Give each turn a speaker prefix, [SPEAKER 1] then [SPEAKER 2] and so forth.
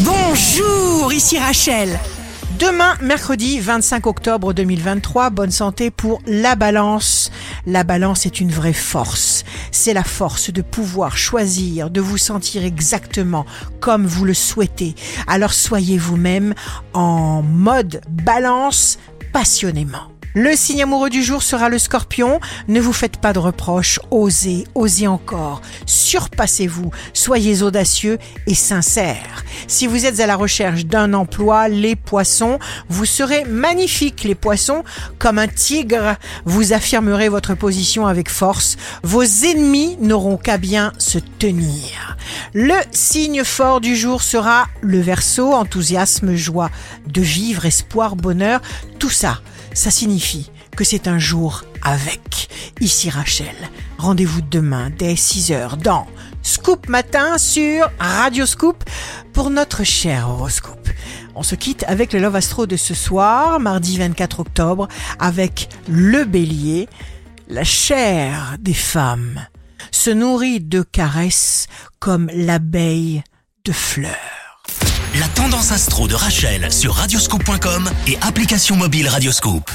[SPEAKER 1] Bonjour, ici Rachel. Demain, mercredi 25 octobre 2023, bonne santé pour la balance. La balance est une vraie force. C'est la force de pouvoir choisir, de vous sentir exactement comme vous le souhaitez. Alors soyez vous-même en mode balance passionnément. Le signe amoureux du jour sera le scorpion. Ne vous faites pas de reproches. Osez, osez encore. Surpassez-vous. Soyez audacieux et sincères. Si vous êtes à la recherche d'un emploi, les poissons, vous serez magnifiques, les poissons. Comme un tigre, vous affirmerez votre position avec force. Vos ennemis n'auront qu'à bien se tenir. Le signe fort du jour sera le verso, enthousiasme, joie de vivre, espoir, bonheur. Tout ça ça signifie que c'est un jour avec. Ici Rachel. Rendez-vous demain dès 6h dans Scoop Matin sur Radio Scoop pour notre cher horoscope. On se quitte avec le Love Astro de ce soir, mardi 24 octobre, avec le bélier. La chair des femmes se nourrit de caresses comme l'abeille de fleurs.
[SPEAKER 2] La tendance astro de Rachel sur radioscope.com et application mobile Radioscope.